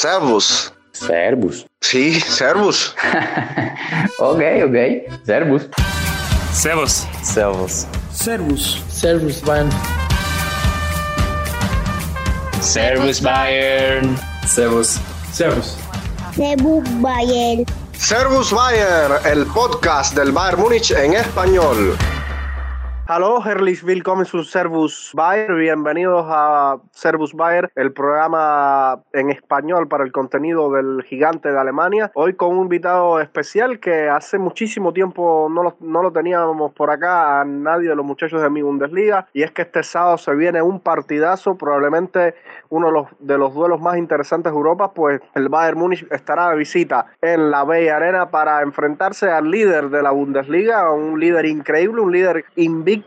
Servus. Servus. Sí, Servus. ok, ok. Servus. Servus. Servus. Servus. Servus, Bayern. Servus Bayern. Servus. Servus. Servus Bayern. Servus Bayern, el podcast del Bayern Múnich en español. Hallo, herzlich willkommen zu Servus Bayer. Bienvenidos a Servus Bayer, el programa en español para el contenido del gigante de Alemania. Hoy con un invitado especial que hace muchísimo tiempo no lo, no lo teníamos por acá a nadie de los muchachos de mi Bundesliga. Y es que este sábado se viene un partidazo, probablemente uno de los, de los duelos más interesantes de Europa, pues el Bayern Múnich estará de visita en la Bella Arena para enfrentarse al líder de la Bundesliga, un líder increíble, un líder invicto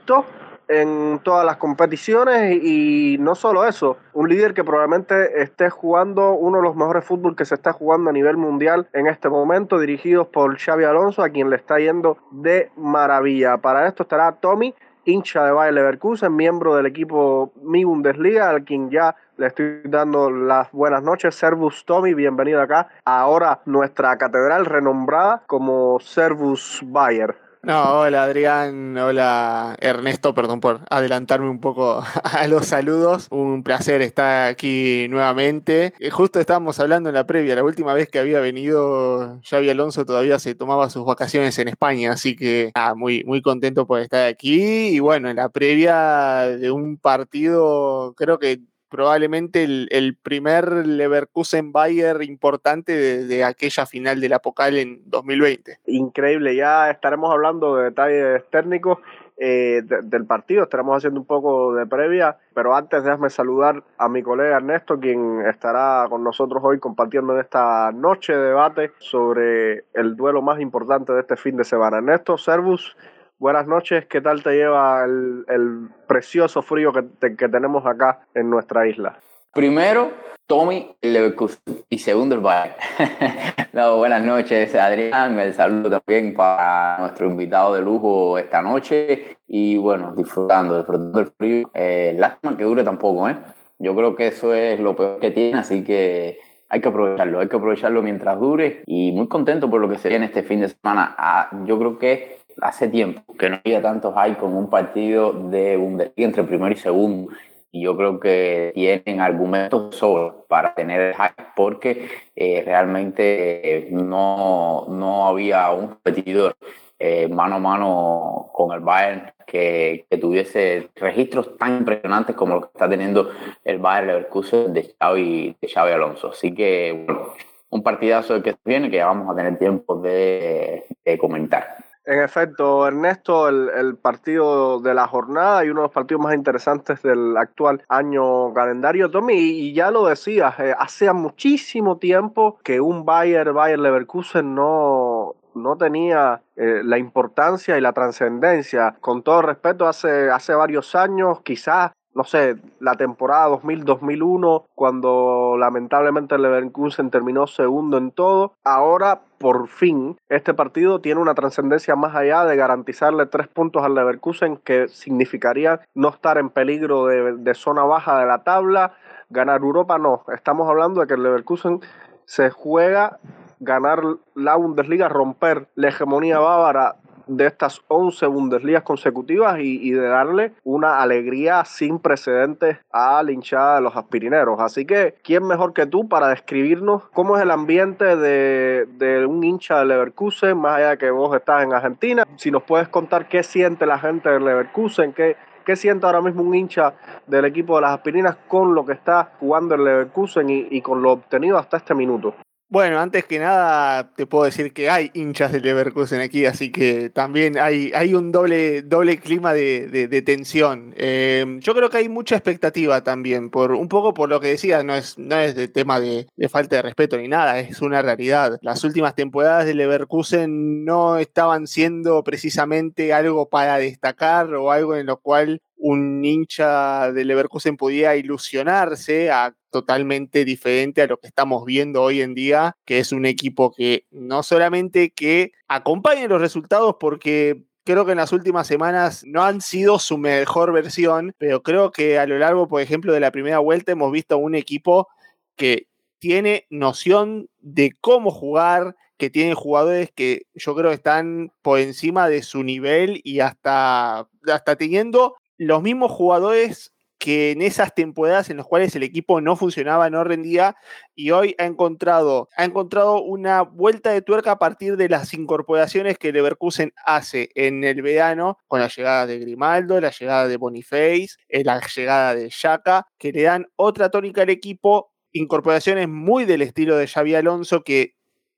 en todas las competiciones y, no solo eso, un líder que probablemente esté jugando uno de los mejores fútbol que se está jugando a nivel mundial en este momento, dirigidos por Xavi Alonso, a quien le está yendo de maravilla. Para esto estará Tommy, hincha de Bayer Leverkusen, miembro del equipo Mi Bundesliga, al quien ya le estoy dando las buenas noches. Servus Tommy, bienvenido acá. Ahora nuestra catedral renombrada como Servus Bayer. No, hola Adrián, hola Ernesto, perdón por adelantarme un poco a los saludos. Un placer estar aquí nuevamente. Eh, justo estábamos hablando en la previa, la última vez que había venido Xavi Alonso todavía se tomaba sus vacaciones en España, así que ah, muy, muy contento por estar aquí. Y bueno, en la previa de un partido, creo que probablemente el, primer Leverkusen Bayer importante de, aquella final del Apocal en 2020. Increíble, ya estaremos hablando de detalles técnicos eh, del partido, estaremos haciendo un poco de previa, pero antes déjame saludar a mi colega Ernesto, quien estará con nosotros hoy compartiendo esta noche de debate sobre el duelo más importante de este fin de semana. Ernesto, Servus, Buenas noches, ¿qué tal te lleva el, precioso frío que, tenemos acá en nuestra isla? Primero, Tommy Leverkusen y segundo el Bayern. no, buenas noches, Adrián. El saludo también para nuestro invitado de lujo esta noche. Y bueno, disfrutando, disfrutando del frío. Eh, lástima que dure tampoco, ¿eh? Yo creo que eso es lo peor que tiene, así que hay que aprovecharlo, hay que aprovecharlo mientras dure. Y muy contento por lo que se viene este fin de semana. Ah, yo creo que hace tiempo que no había tantos hay con un partido de Bundesliga entre primero y segundo. Y yo creo que tienen argumentos sobre para tener el hype porque eh, realmente eh, no, no había un competidor eh, mano a mano con el Bayern que, que, tuviese registros tan impresionantes como lo que está teniendo el Bayern Leverkusen de Xavi, de Xavi Alonso. Así que, bueno, un partidazo que viene que ya vamos a tener tiempo de comentar. En efecto, Ernesto, el, partido de la jornada y uno de los partidos más interesantes del actual año calendario, Tommy, y, ya lo decías, eh, hace muchísimo tiempo que un Bayer, Bayer Leverkusen no, no tenía eh, la importancia y la trascendencia. Con todo respeto, hace, hace varios años, quizás no sé, la temporada 2000-2001, cuando lamentablemente el Leverkusen terminó segundo en todo. Ahora, por fin, este partido tiene una trascendencia más allá de garantizarle tres puntos al Leverkusen, que significaría no estar en peligro de, de zona baja de la tabla. Ganar Europa no. Estamos hablando de que el Leverkusen se juega ganar la Bundesliga, romper la hegemonía bávara de estas 11 Bundesligas consecutivas y, de darle una alegría sin precedentes a la hinchada de los aspirineros. Así que, ¿quién mejor que tú para describirnos cómo es el ambiente de, de un hincha de Leverkusen, más allá de que vos estás en Argentina? Si nos puedes contar qué siente la gente de Leverkusen, qué, ¿Qué siente ahora mismo un hincha del equipo de las aspirinas con lo que está jugando el Leverkusen y, con lo obtenido hasta este minuto? Bueno, antes que nada te puedo decir que hay hinchas del Leverkusen aquí, así que también hay, hay un doble, doble clima de, tensión. Eh, yo creo que hay mucha expectativa también, por un poco por lo que decía, no es, no es de tema de, de falta de respeto ni nada, es una realidad. Las últimas temporadas del Leverkusen no estaban siendo precisamente algo para destacar o algo en lo cual un hincha de Leverkusen podía ilusionarse a totalmente diferente a lo que estamos viendo hoy en día, que es un equipo que no solamente que acompañe los resultados porque creo que en las últimas semanas no han sido su mejor versión, pero creo que a lo largo, por ejemplo, de la primera vuelta hemos visto un equipo que tiene noción de cómo jugar, que tiene jugadores que yo creo están por encima de su nivel y hasta, hasta teniendo los mismos jugadores que en esas temporadas en las cuales el equipo no funcionaba, no rendía, y hoy ha encontrado, ha encontrado una vuelta de tuerca a partir de las incorporaciones que Leverkusen hace en el verano, con la llegada de Grimaldo, la llegada de Boniface, eh, la llegada de Shaka, que le dan otra tónica al equipo, incorporaciones muy del estilo de Xavi Alonso, que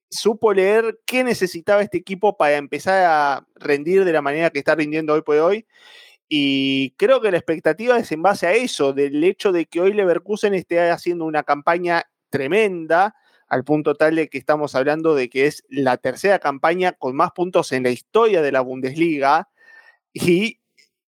supo leer qué necesitaba este equipo para empezar a rendir de la manera que está rindiendo hoy por hoy y creo que la expectativa es en base a eso, del hecho de que hoy Leverkusen esté haciendo una campaña tremenda, al punto tal de que estamos hablando de que es la tercera campaña con más puntos en la historia de la Bundesliga, y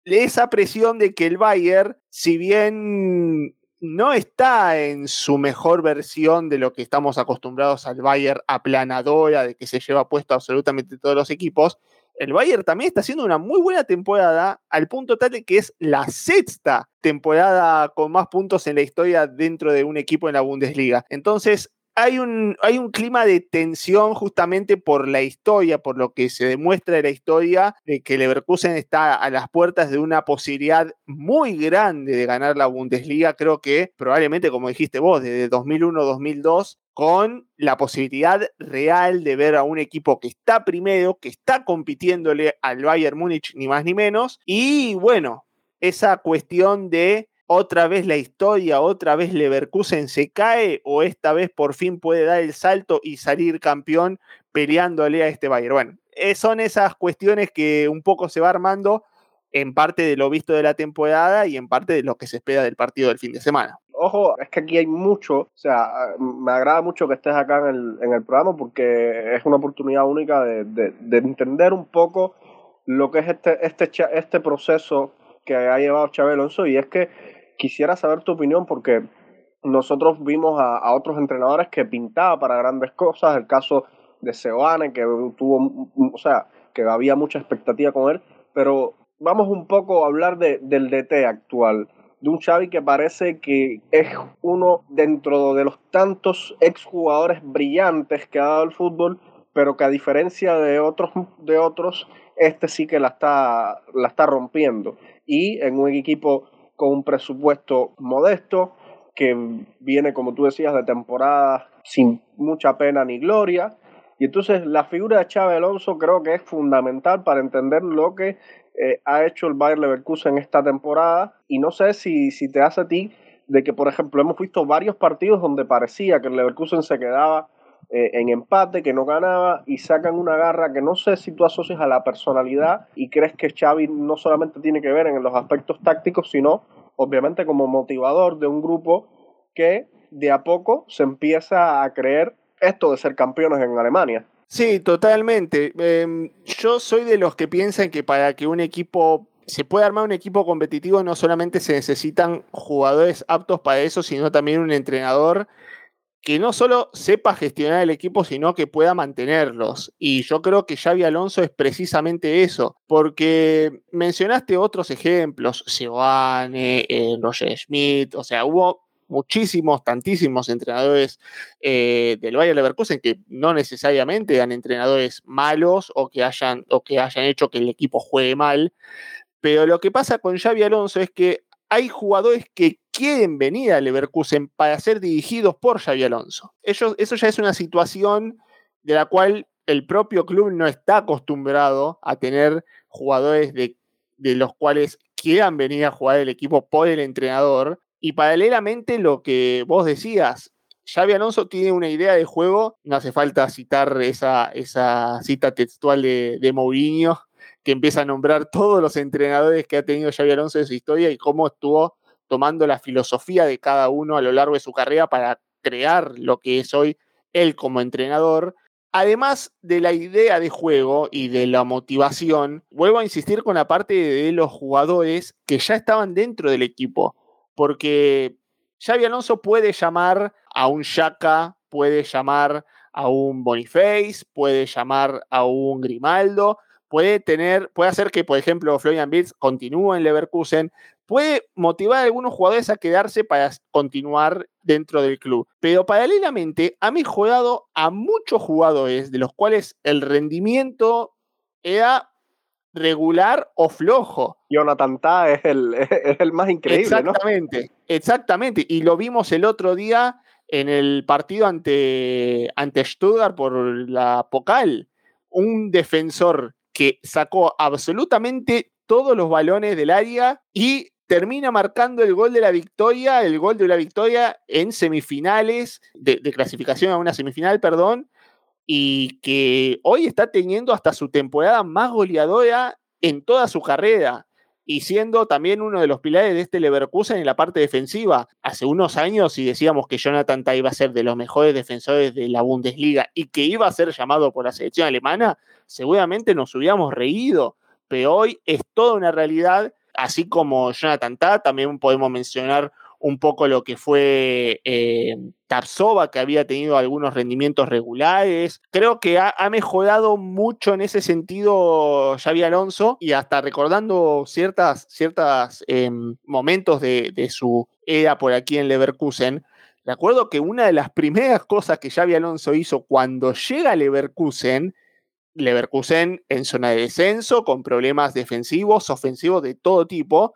esa presión de que el Bayern, si bien no está en su mejor versión de lo que estamos acostumbrados al Bayern aplanadora, de que se lleva puesto absolutamente todos los equipos, el Bayern también está haciendo una muy buena temporada, al punto tal de que es la sexta temporada con más puntos en la historia dentro de un equipo en la Bundesliga. Entonces, hay un, hay un clima de tensión justamente por la historia, por lo que se demuestra de la historia, de que Leverkusen está a las puertas de una posibilidad muy grande de ganar la Bundesliga. Creo que probablemente, como dijiste vos, desde 2001-2002 con la posibilidad real de ver a un equipo que está primero, que está compitiéndole al Bayern Múnich, ni más ni menos. Y bueno, esa cuestión de otra vez la historia, otra vez Leverkusen se cae o esta vez por fin puede dar el salto y salir campeón peleándole a este Bayern. Bueno, eh, son esas cuestiones que un poco se va armando en parte de lo visto de la temporada y en parte de lo que se espera del partido del fin de semana ojo, es que aquí hay mucho, o sea, me agrada mucho que estés acá en el, en el programa porque es una oportunidad única de, de, entender un poco lo que es este, este, este proceso que ha llevado Chávez Alonso. Y es que quisiera saber tu opinión porque nosotros vimos a, a otros entrenadores que pintaba para grandes cosas, el caso de Seoane que tuvo, o sea, que había mucha expectativa con él, pero vamos un poco a hablar de, del DT actual de un Xavi que parece que es uno dentro de los tantos exjugadores brillantes que ha dado el fútbol, pero que a diferencia de otros, de otros este sí que la está, la está rompiendo. Y en un equipo con un presupuesto modesto, que viene, como tú decías, de temporada sin mucha pena ni gloria. Y entonces la figura de Xavi Alonso creo que es fundamental para entender lo que eh, ha hecho el Bayer Leverkusen esta temporada y no sé si, si te hace a ti de que, por ejemplo, hemos visto varios partidos donde parecía que el Leverkusen se quedaba eh, en empate, que no ganaba y sacan una garra que no sé si tú asocias a la personalidad y crees que Xavi no solamente tiene que ver en los aspectos tácticos, sino obviamente como motivador de un grupo que de a poco se empieza a creer esto de ser campeones en Alemania. Sí, totalmente. Em, yo soy de los que piensan que para que un equipo se pueda armar un equipo competitivo no solamente se necesitan jugadores aptos para eso, sino también un entrenador que no solo sepa gestionar el equipo, sino que pueda mantenerlos. Y yo creo que Xavi Alonso es precisamente eso, porque mencionaste otros ejemplos, Seoane, eh, Roger Schmidt, o sea, hubo muchísimos, tantísimos entrenadores eh, del Bayern Leverkusen que no necesariamente eran entrenadores malos o que, hayan, o que hayan hecho que el equipo juegue mal. Pero lo que pasa con Xavi Alonso es que hay jugadores que quieren venir a Leverkusen para ser dirigidos por Xavi Alonso. eso ya es una situación de la cual el propio club no está acostumbrado a tener jugadores de, de los cuales quieran venir a jugar el equipo por el entrenador, y paralelamente lo que vos decías, Xavi Alonso tiene una idea de juego, no hace falta citar esa, esa cita textual de, de Mourinho, que empieza a nombrar todos los entrenadores que ha tenido Xavi Alonso en su historia y cómo estuvo tomando la filosofía de cada uno a lo largo de su carrera para crear lo que es hoy él como entrenador. Además de la idea de juego y de la motivación, vuelvo a insistir con la parte de los jugadores que ya estaban dentro del equipo porque Xavi Alonso puede llamar a un Shaka, puede llamar a un Boniface, puede llamar a un Grimaldo, puede tener, puede hacer que, por ejemplo, Florian Wirtz continúe en Leverkusen, puede motivar a algunos jugadores a quedarse para continuar dentro del club. Pero paralelamente ha mejorado a muchos jugadores, de los cuales el rendimiento era regular o flojo. Jonathan Ta es el, es el más increíble. Exactamente, exactamente. Y lo vimos el otro día en el partido ante, ante Stuttgart por la Pocal. Un defensor que sacó absolutamente todos los balones del área y termina marcando el gol de la victoria, el gol de la victoria en semifinales, de, de clasificación a una semifinal, perdón, y que hoy está teniendo hasta su temporada más goleadora en toda su carrera y siendo también uno de los pilares de este Leverkusen en la parte defensiva. Hace unos años, si decíamos que Jonathan Ta iba a ser de los mejores defensores de la Bundesliga y que iba a ser llamado por la selección alemana, seguramente nos hubiéramos reído, pero hoy es toda una realidad, así como Jonathan Ta, también podemos mencionar un poco lo que fue eh, Tarsova, que había tenido algunos rendimientos regulares. Creo que ha, mejorado mucho en ese sentido Xavi Alonso y hasta recordando ciertas, ciertas em, momentos de, de su era por aquí en Leverkusen. Recuerdo que una de las primeras cosas que Xavi Alonso hizo cuando llega a Leverkusen Leverkusen en zona de descenso, con problemas defensivos, ofensivos de todo tipo,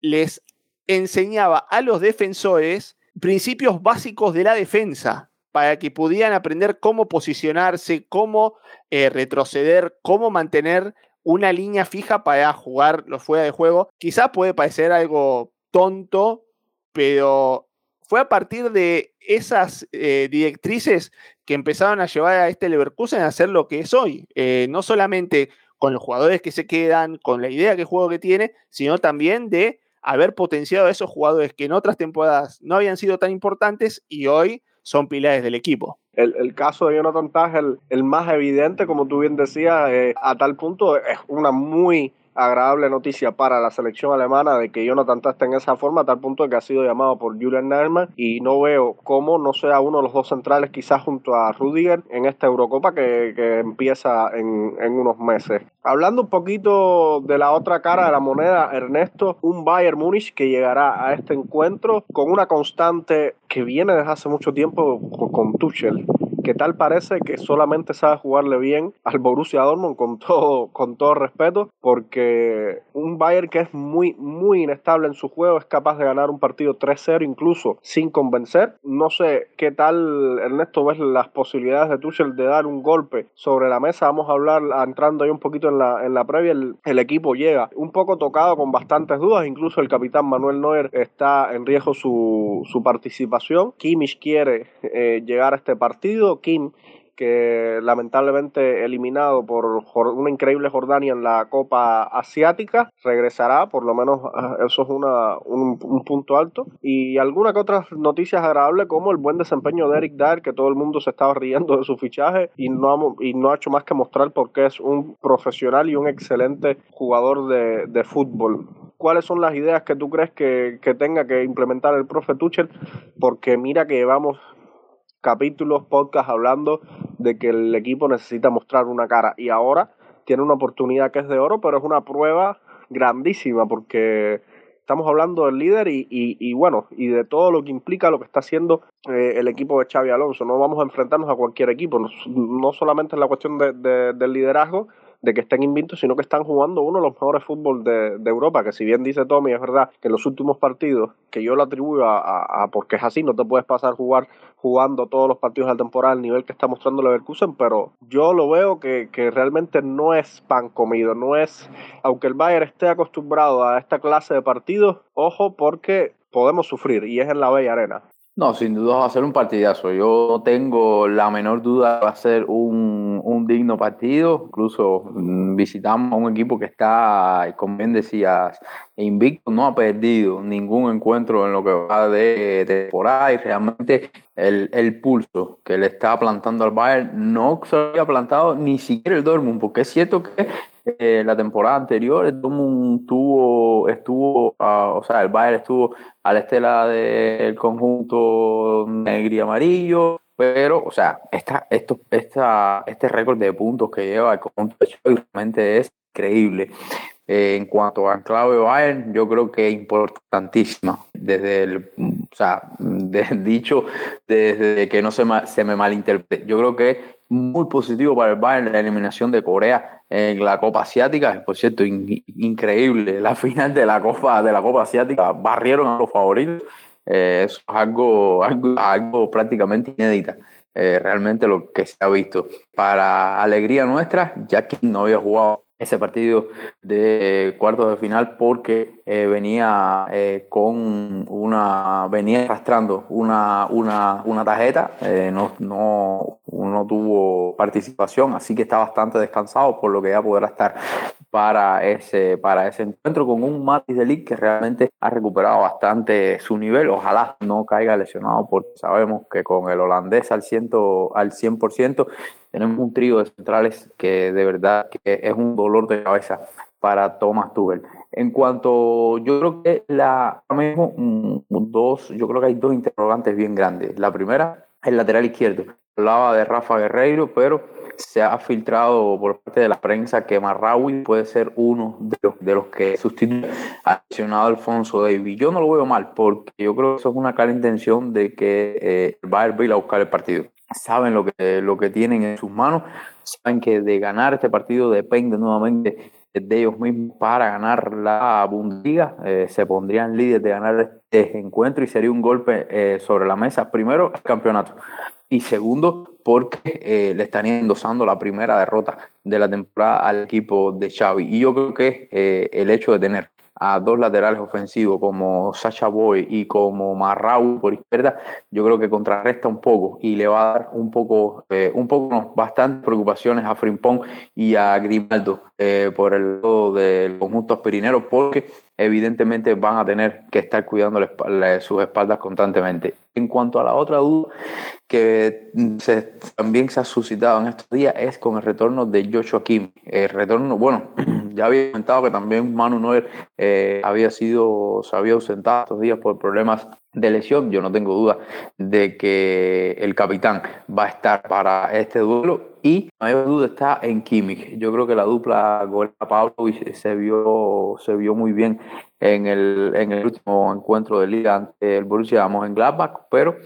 les enseñaba a los defensores principios básicos de la defensa para que pudieran aprender cómo posicionarse, cómo eh, retroceder, cómo mantener una línea fija para jugar los fuera de juego. Quizás puede parecer algo tonto, pero fue a partir de esas eh, directrices que empezaron a llevar a este Leverkusen a hacer lo que es hoy. Eh, no solamente con los jugadores que se quedan, con la idea de juego que tiene, sino también de haber potenciado a esos jugadores que en otras temporadas no habían sido tan importantes y hoy son pilares del equipo. El, caso de Jonathan Taj, el, más evidente, como tú bien decías, eh, a tal punto es una muy agradable noticia para la selección alemana de que Jonathan está en esa forma, a tal punto de que ha sido llamado por Julian Nagelsmann y no veo cómo no sea uno de los dos centrales quizás junto a Rudiger en esta Eurocopa que, que empieza en, en, unos meses. Hablando un poquito de la otra cara de la moneda, Ernesto, un Bayern Múnich que llegará a este encuentro con una constante que viene desde hace mucho tiempo con Tuchel que tal parece que solamente sabe jugarle bien al Borussia Dortmund con todo, con todo respeto, porque un Bayern que es muy, muy inestable en su juego es capaz de ganar un partido 3-0 incluso sin convencer. No sé qué tal, Ernesto, ves las posibilidades de Tuchel de dar un golpe sobre la mesa. Vamos a hablar, entrando ahí un poquito en la, en la previa, el, el equipo llega un poco tocado con bastantes dudas, incluso el capitán Manuel Neuer está en riesgo su, su participación. Kimmich quiere eh, llegar a este partido. Kim, que lamentablemente eliminado por una increíble Jordania en la Copa Asiática, regresará, por lo menos ah, eso es una, un, punto alto. Y alguna que otras noticias agradables como el buen desempeño de Eric Dyer, que todo el mundo se estaba riendo de su fichaje y no ha, y no ha hecho más que mostrar porque es un profesional y un excelente jugador de, de fútbol cuáles son las ideas que tú crees que, que, tenga que implementar el profe Tuchel, porque mira que llevamos capítulos, podcast hablando de que el equipo necesita mostrar una cara y ahora tiene una oportunidad que es de oro, pero es una prueba grandísima porque estamos hablando del líder y, y, bueno, y de todo lo que implica lo que está haciendo eh, el equipo de Xavi Alonso. No vamos a enfrentarnos a cualquier equipo, no, no solamente es la cuestión de, del liderazgo, de que estén invictos, sino que están jugando uno de los mejores fútbol de, Europa, que si bien dice Tommy, es verdad que en los últimos partidos, que yo lo atribuyo a, porque es así, no te puedes pasar a jugar jugando todos los partidos de la temporada al nivel que está mostrando Leverkusen, pero yo lo veo que, que realmente no es pan comido, no es, aunque el Bayern esté acostumbrado a esta clase de partidos, ojo porque podemos sufrir y es en la Bella Arena. No, sin duda va a ser un partidazo. Yo no tengo la menor duda va a ser un, un digno partido. Incluso mm, visitamos a un equipo que está, como bien decías, invicto, no ha perdido ningún encuentro en lo que va de temporada y realmente el, el pulso que le está plantando al Bayern no se había plantado ni siquiera el Dortmund, porque es cierto que eh, la temporada anterior tuvo, estuvo, uh, o sea, el Bayern estuvo a la estela del conjunto negro y amarillo, pero, o sea, esta, esto, esta, este récord de puntos que lleva el conjunto realmente es increíble. Eh, en cuanto a clave Bayern, yo creo que es importantísima. Desde el, o sea, dicho desde que no se, se me malinterprete. Yo creo que muy positivo para el Bayern la eliminación de Corea en la Copa Asiática. Por cierto, increíble. La final de la Copa, de la Copa Asiática barrieron a los favoritos. Eh, eso es algo, algo, algo prácticamente inédita. Eh, realmente lo que se ha visto. Para alegría nuestra, que no había jugado ese partido de cuartos de final porque eh, venía eh, con una venía arrastrando una, una, una tarjeta eh, no, no, no tuvo participación así que está bastante descansado por lo que ya podrá estar para ese para ese encuentro con un Matis de que realmente ha recuperado bastante su nivel ojalá no caiga lesionado porque sabemos que con el holandés al, ciento, al 100% tenemos un trío de centrales que de verdad que es un dolor de cabeza para Thomas Tuchel. En cuanto, yo creo que la, mismo, mm, dos, yo creo que hay dos interrogantes bien grandes. La primera, el lateral izquierdo. Hablaba de Rafa Guerreiro, pero se ha filtrado por parte de la prensa que Marraui puede ser uno de los, de los que sustituye al lesionado Alfonso Davis. Yo no lo veo mal, porque yo creo que eso es una clara intención de que eh, el Bayern va a buscar el partido saben lo que, lo que tienen en sus manos, saben que de ganar este partido depende nuevamente de ellos mismos para ganar la Bundesliga. Eh, se pondrían líderes de ganar este encuentro y sería un golpe eh, sobre la mesa. Primero, el campeonato. Y segundo, porque eh, le estarían endosando la primera derrota de la temporada al equipo de Xavi. Y yo creo que el hecho de tener a dos laterales ofensivos como Sacha Boy y como Marrau por izquierda, yo creo que contrarresta un poco y le va a dar un poco, eh, un poco, bastantes preocupaciones a Frimpong y a Grimaldo eh, por el lado del conjunto aspirinero, porque evidentemente van a tener que estar cuidando sus espaldas constantemente. En cuanto a la otra duda que también se ha suscitado en estos días es con el retorno de Joshua Kim. El retorno, bueno, ya había comentado que también Manu Noer eh, había sido, se había ausentado estos días por problemas de lesión. Yo no tengo duda de que el capitán va a estar para este duelo y la mayor duda está en Kimmich. Yo creo que la dupla Gola Pablo se vio, se vio muy bien en el, en el último encuentro de liga ante el Borussia Mönchengladbach, pero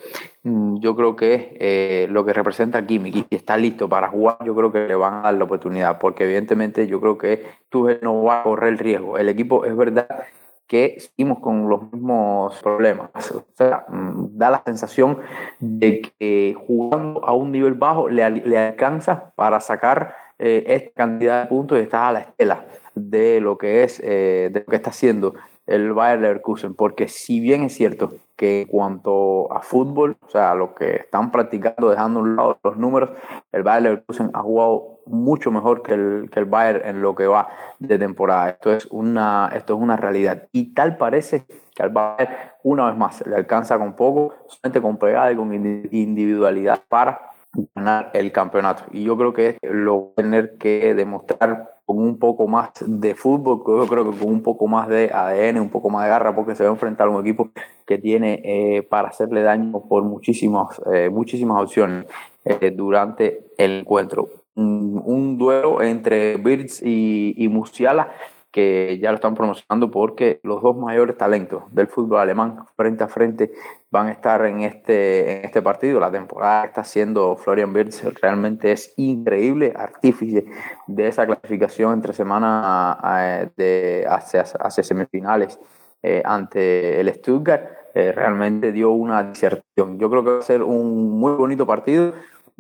mm, yo creo que eh, lo que representa Kimmich y está listo para jugar, yo creo que le van a dar la oportunidad, porque evidentemente yo creo que Tuchel no va a correr el riesgo. El equipo es verdad que seguimos con los mismos problemas. O sea, mm, da la sensación de que jugando a un nivel bajo le, alcanza para sacar eh, esta cantidad de puntos y está a la estela de lo que es, eh, de lo que está haciendo el Bayer Leverkusen, porque si bien es cierto que en cuanto a fútbol, o sea, lo que están practicando, dejando a un lado los números, el Bayer Leverkusen ha jugado mucho mejor que el, que el Bayern en lo que va de temporada. Esto es una, esto es una realidad. Y tal parece que al Bayern, una vez más, le alcanza con poco, solamente con pegada y con individualidad para ganar el campeonato. Y yo creo que lo va a tener que demostrar con un poco más de fútbol, yo creo que con un poco más de ADN, un poco más de garra, porque se va a enfrentar a un equipo que tiene eh, para hacerle daño por muchísimas, eh, muchísimas opciones eh, durante el encuentro. Un, duelo entre Birds y, y Musiala que ya lo están promocionando porque los dos mayores talentos del fútbol alemán frente a frente van a estar en este, en este partido. La temporada que está haciendo Florian Wirtz realmente es increíble, artífice de esa clasificación entre semana de, hacia, hacia semifinales eh, ante el Stuttgart. Eh, realmente dio una diserción. Yo creo que va a ser un muy bonito partido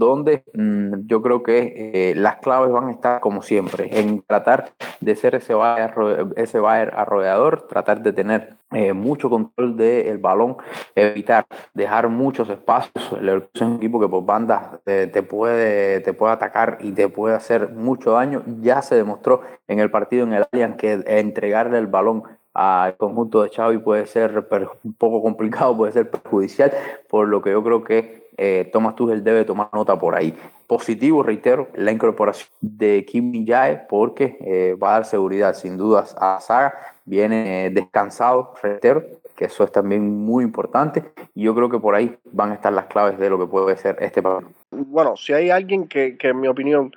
donde mm, yo creo que eh, las claves van a estar como siempre, en tratar de ser ese Bayern, ese arrollador, tratar de tener eh, mucho control del balón, evitar dejar muchos espacios. El es un equipo que por banda te, puede, te puede atacar y te puede hacer mucho daño. Ya se demostró en el partido en el Allianz que entregarle el balón al conjunto de Xavi puede ser un poco complicado, puede ser perjudicial, por lo que yo creo que eh, Thomas Tuchel debe tomar nota por ahí. Positivo, reitero, la incorporación de Kim Jae porque eh, va a dar seguridad sin dudas a saga. Viene eh, descansado, reitero, que eso es también muy importante. Y yo creo que por ahí van a estar las claves de lo que puede ser este partido. Bueno, si hay alguien que, que en mi opinión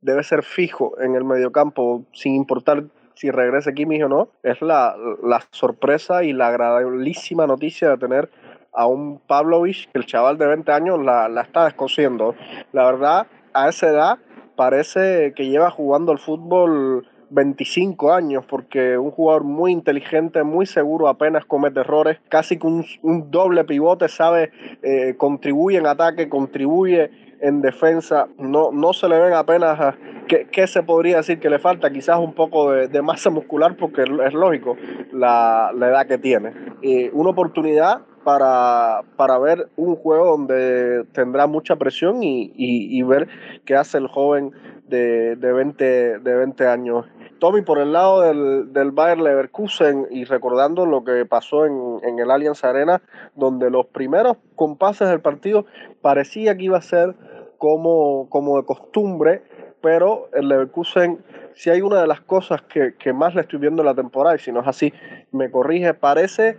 debe ser fijo en el mediocampo, sin importar si regrese Kimmich o no, es la, la sorpresa y la agradabilísima noticia de tener a un Pavlovich que el chaval de 20 años la, la está descosiendo. La verdad, a esa edad parece que lleva jugando el fútbol 25 años, porque un jugador muy inteligente, muy seguro, apenas comete errores, casi que un, un doble pivote, sabe, eh, contribuye en ataque, contribuye en defensa, no, no se le ven apenas, a, ¿qué, ¿qué, se podría decir que le falta? Quizás un poco de, de masa muscular, porque es lógico la, la edad que tiene. Y una oportunidad para, para, ver un juego donde tendrá mucha presión y, y, ver qué hace el joven de, de, 20, de 20 años. Tommy, por el lado del, del Bayer Leverkusen y recordando lo que pasó en, en, el Allianz Arena, donde los primeros compases del partido parecía que iba a ser como, como de costumbre, pero el Leverkusen, si hay una de las cosas que, que más le estoy viendo en la temporada, y si no es así, me corrige, parece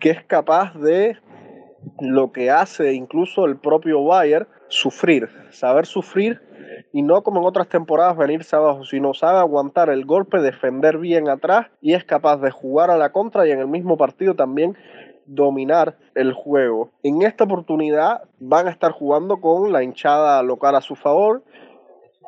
que es capaz de lo que hace incluso el propio Bayer, sufrir, saber sufrir y no como en otras temporadas venirse abajo, sino sabe aguantar el golpe, defender bien atrás y es capaz de jugar a la contra y en el mismo partido también dominar el juego. En esta oportunidad van a estar jugando con la hinchada local a su favor,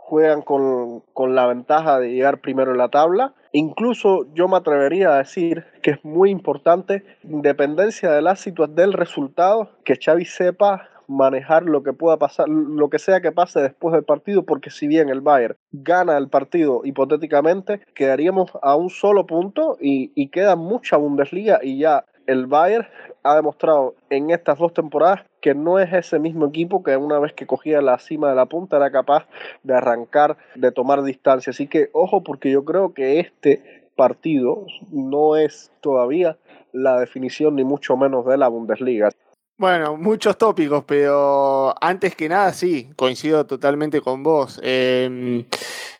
juegan con, con la ventaja de llegar primero en la tabla. Incluso yo me atrevería a decir que es muy importante, independencia de la situación del resultado, que Xavi sepa manejar lo que pueda pasar, lo que sea que pase después del partido, porque si bien el Bayern gana el partido hipotéticamente, quedaríamos a un solo punto y, y queda mucha Bundesliga y ya el Bayern ha demostrado en estas dos temporadas que no es ese mismo equipo que una vez que cogía la cima de la punta era capaz de arrancar, de tomar distancia. Así que ojo porque yo creo que este partido no es todavía la definición ni mucho menos de la Bundesliga. Bueno, muchos tópicos, pero antes que nada, sí, coincido totalmente con vos. Eh,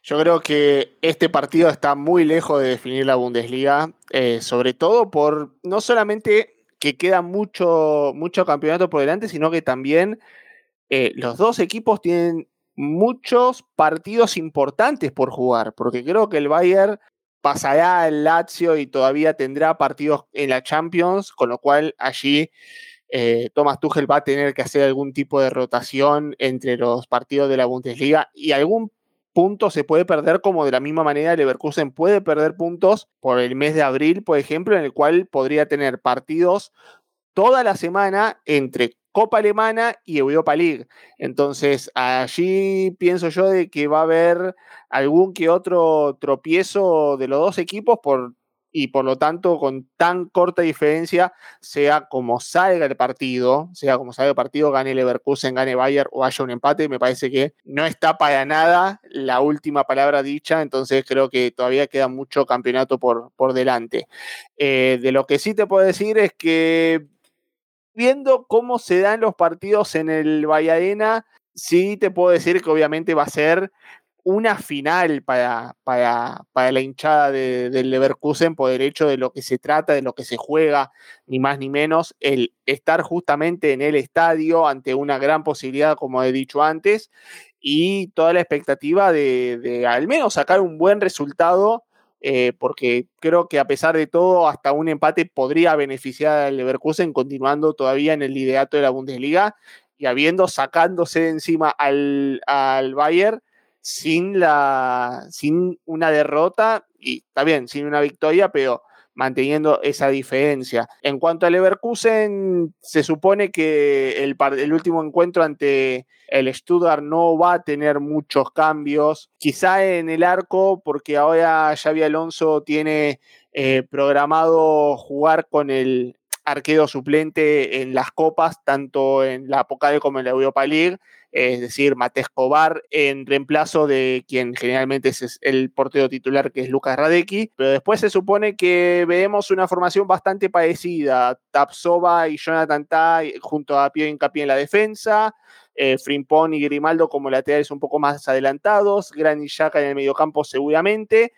yo creo que este partido está muy lejos de definir la Bundesliga, eh, sobre todo por no solamente que queda mucho, mucho campeonato por delante, sino que también eh, los dos equipos tienen muchos partidos importantes por jugar, porque creo que el Bayern pasará al Lazio y todavía tendrá partidos en la Champions, con lo cual allí eh, Thomas Tuchel va a tener que hacer algún tipo de rotación entre los partidos de la Bundesliga y algún punto se puede perder como de la misma manera Leverkusen puede perder puntos por el mes de abril, por ejemplo, en el cual podría tener partidos toda la semana entre Copa Alemana y Europa League. Entonces, allí pienso yo de que va a haber algún que otro tropiezo de los dos equipos por y por lo tanto con tan corta diferencia, sea como salga el partido, sea como salga el partido, gane Leverkusen, gane Bayern o haya un empate, me parece que no está para nada la última palabra dicha, entonces creo que todavía queda mucho campeonato por, por delante. Eh, de lo que sí te puedo decir es que viendo cómo se dan los partidos en el Valladena, sí te puedo decir que obviamente va a ser una final para, para, para la hinchada del de Leverkusen por derecho de lo que se trata, de lo que se juega, ni más ni menos, el estar justamente en el estadio ante una gran posibilidad, como he dicho antes, y toda la expectativa de, de al menos sacar un buen resultado, eh, porque creo que a pesar de todo, hasta un empate podría beneficiar al Leverkusen continuando todavía en el liderato de la Bundesliga y habiendo sacándose de encima al, al Bayern sin, la, sin una derrota, y está bien, sin una victoria, pero manteniendo esa diferencia. En cuanto a Leverkusen, se supone que el, el, último encuentro ante el Stuttgart no va a tener muchos cambios. Quizá en el arco, porque ahora Xavi Alonso tiene eh, programado jugar con el arquero suplente en las copas, tanto en la Pokal como en la Europa League, es decir, Mate Escobar en reemplazo de quien generalmente es el portero titular, que es Lucas Radecki, pero después se supone que veremos una formación bastante parecida, Tapsova y Jonathan Ta junto a Pio Hincapié en la defensa, eh, Frimpón y Grimaldo como laterales un poco más adelantados, Gran y en el mediocampo seguramente,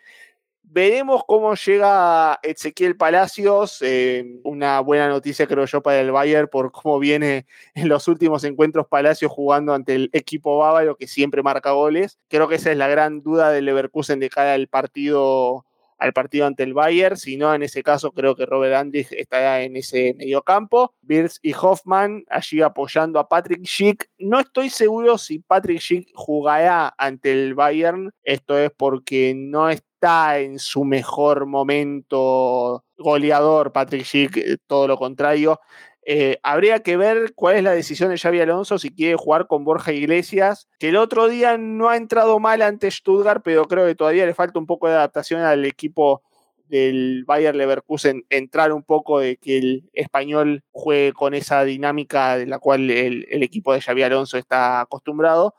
Veremos cómo llega Ezequiel Palacios, eh, una buena noticia creo yo para el Bayern por cómo viene en los últimos encuentros Palacios jugando ante el equipo bávaro que siempre marca goles. Creo que esa es la gran duda del Leverkusen de cara al partido al partido ante el Bayern, si no, en ese caso creo que Robert Andrich estará en ese mediocampo. Birz y Hoffman allí apoyando a Patrick Schick. No estoy seguro si Patrick Schick jugará ante el Bayern, esto es porque no está en su mejor momento goleador Patrick Schick, eh, todo lo contrario. Eh, habría que ver cuál es la decisión de Xavi Alonso si quiere jugar con Borja Iglesias, que el otro día no ha entrado mal ante Stuttgart, pero creo que todavía le falta un poco de adaptación al equipo del Bayer Leverkusen, entrar un poco de que el español juegue con esa dinámica de la cual el, el equipo de Xavi Alonso está acostumbrado.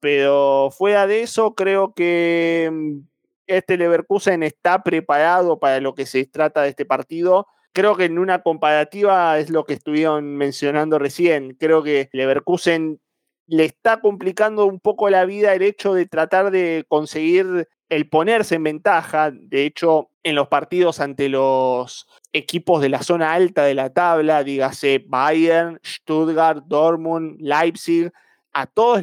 Pero fuera de eso, creo que mm, este Leverkusen está preparado para lo que se trata de este partido creo que en una comparativa es lo que estuvieron mencionando recién. Creo que Leverkusen le está complicando un poco la vida el hecho de tratar de conseguir el ponerse en ventaja. De hecho, en los partidos ante los equipos de la zona alta de la tabla, dígase Bayern, Stuttgart, Dortmund, Leipzig, a todos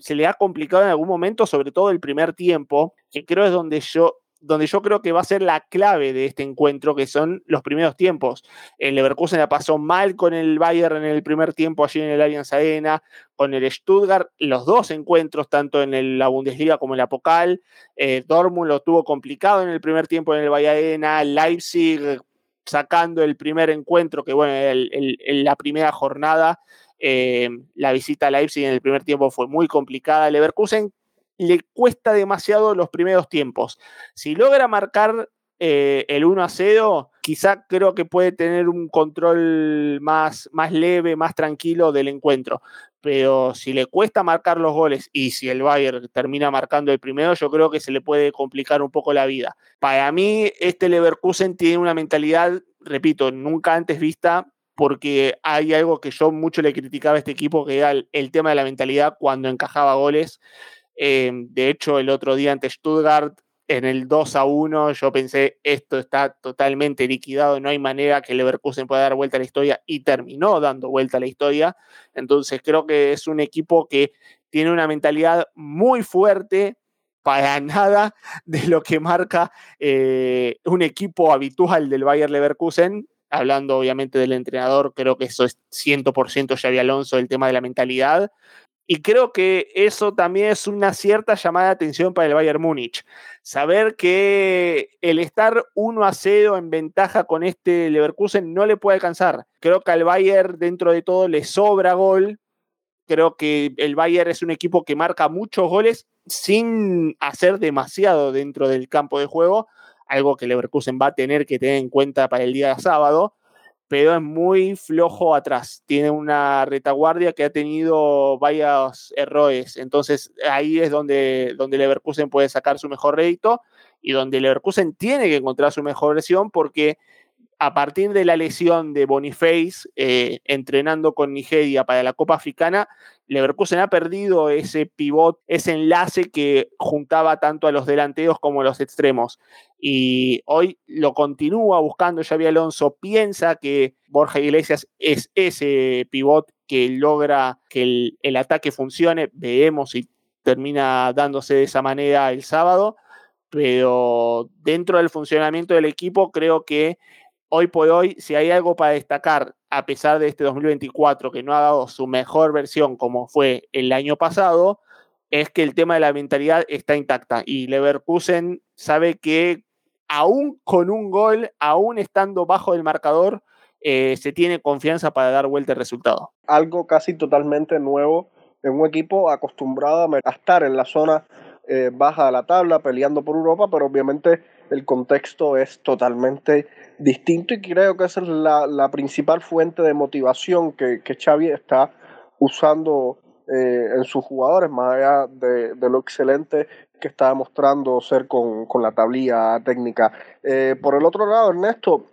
se le ha complicado en algún momento, sobre todo el primer tiempo, que creo es donde yo donde yo creo que va a ser la clave de este encuentro, que son los primeros tiempos. El Leverkusen la pasó mal con el Bayern en el primer tiempo allí en el Allianz Arena, con el Stuttgart, los dos encuentros, tanto en la Bundesliga como en la Pokal. Eh, Dortmund lo tuvo complicado en el primer tiempo en el Bayern Leipzig sacando el primer encuentro, que bueno, en la primera jornada, eh, la visita a Leipzig en el primer tiempo fue muy complicada. Leverkusen le cuesta demasiado los primeros tiempos. Si logra marcar eh, el 1 a 0, quizá creo que puede tener un control más, más leve, más tranquilo del encuentro. Pero si le cuesta marcar los goles y si el Bayern termina marcando el primero, yo creo que se le puede complicar un poco la vida. Para mí, este Leverkusen tiene una mentalidad, repito, nunca antes vista, porque hay algo que yo mucho le criticaba a este equipo, que era el tema de la mentalidad cuando encajaba goles. Eh, de hecho, el otro día ante Stuttgart, en el 2 a 1, yo pensé, esto está totalmente liquidado, no hay manera que Leverkusen pueda dar vuelta a la historia y terminó dando vuelta a la historia. Entonces creo que es un equipo que tiene una mentalidad muy fuerte para nada de lo que marca eh, un equipo habitual del Bayer Leverkusen. Hablando obviamente del entrenador, creo que eso es 100% Xavi Alonso, el tema de la mentalidad. Y creo que eso también es una cierta llamada de atención para el Bayern Múnich. Saber que el estar 1 a 0 en ventaja con este Leverkusen no le puede alcanzar. Creo que al Bayern dentro de todo le sobra gol. Creo que el Bayern es un equipo que marca muchos goles sin hacer demasiado dentro del campo de juego, algo que Leverkusen va a tener que tener en cuenta para el día de sábado pero es muy flojo atrás. Tiene una retaguardia que ha tenido varios errores. Entonces ahí es donde, donde Leverkusen puede sacar su mejor rédito y donde Leverkusen tiene que encontrar su mejor versión porque a partir de la lesión de Boniface eh, entrenando con Nigeria para la Copa Africana, Leverkusen ha perdido ese pivot, ese enlace que juntaba tanto a los delanteros como a los extremos. Y hoy lo continúa buscando Xavi Alonso, piensa que Borja Iglesias es ese pivot que logra que el, ataque funcione. Veamos si termina dándose de esa manera el sábado. Pero dentro del funcionamiento del equipo, creo que hoy por hoy, si hay algo para destacar, a pesar de este 2024 que no ha dado su mejor versión como fue el año pasado, es que el tema de la mentalidad está intacta y Leverkusen sabe que aún con un gol, aún estando bajo el marcador, eh, se tiene confianza para dar vuelta al resultado. Algo casi totalmente nuevo en un equipo acostumbrado a estar en la zona eh, baja de la tabla, peleando por Europa, pero obviamente el contexto es totalmente distinto y creo que esa es la, principal fuente de motivación que, que Xavi está usando eh, en sus jugadores, más allá de, lo excelente que está demostrando ser con, la tablilla técnica. Eh, por el otro lado, Ernesto,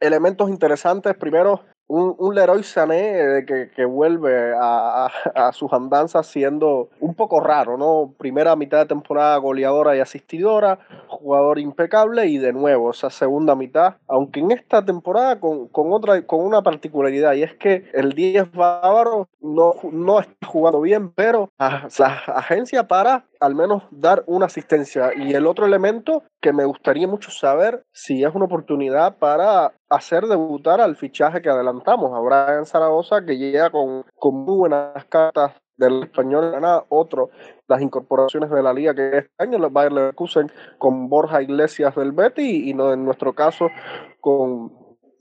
elementos interesantes. Primero, un, un Leroy Sané que, que vuelve a, a, a, sus andanzas siendo un poco raro, ¿no? Primera mitad de temporada goleadora y asistidora, jugador impecable y de nuevo esa segunda mitad, aunque en esta temporada con, con otra, con una particularidad y es que el 10 bávaro no, no está jugando bien, pero la agencia para al menos dar una asistencia. Y el otro elemento que me gustaría mucho saber si es una oportunidad para hacer debutar al fichaje que adelantamos, a Brian Zaragoza, que llega con, con muy buenas cartas del español gana otro las incorporaciones de la liga que este año los Bayer Leverkusen con Borja Iglesias del Betty y no en nuestro caso con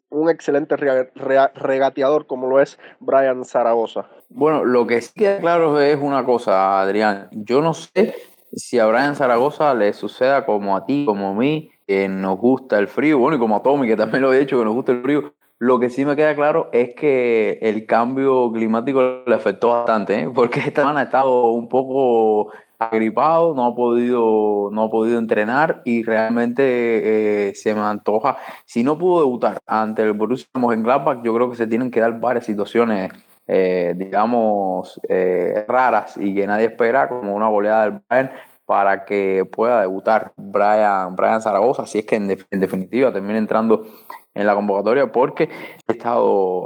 un excelente regateador como lo es Brian Zaragoza. Bueno, lo que sí queda claro es una cosa, Adrián. Yo no sé si a Brian Zaragoza le suceda como a ti, como a mí, que nos gusta el frío, bueno, y como a Tommy, que también lo he dicho, que nos gusta el frío. Lo que sí me queda claro es que el cambio climático le afectó bastante, ¿eh? porque esta semana ha estado un poco agripado, no ha podido, no ha podido entrenar y realmente eh, se me antoja. Si no pudo debutar ante el Borussia Mönchengladbach, yo creo que se tienen que dar varias situaciones, eh, digamos, eh, raras y que nadie espera, como una goleada del Bayern para que pueda debutar Brian, Brian Zaragoza, si es que en, definitiva termina entrando en la convocatoria, porque he estado